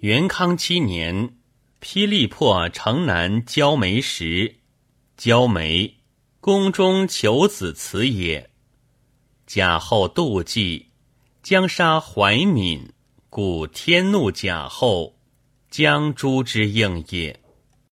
元康七年，霹雳破城南焦眉石，焦眉，宫中求子辞也。贾后妒忌，将杀怀敏，故天怒贾后，将诛之应也。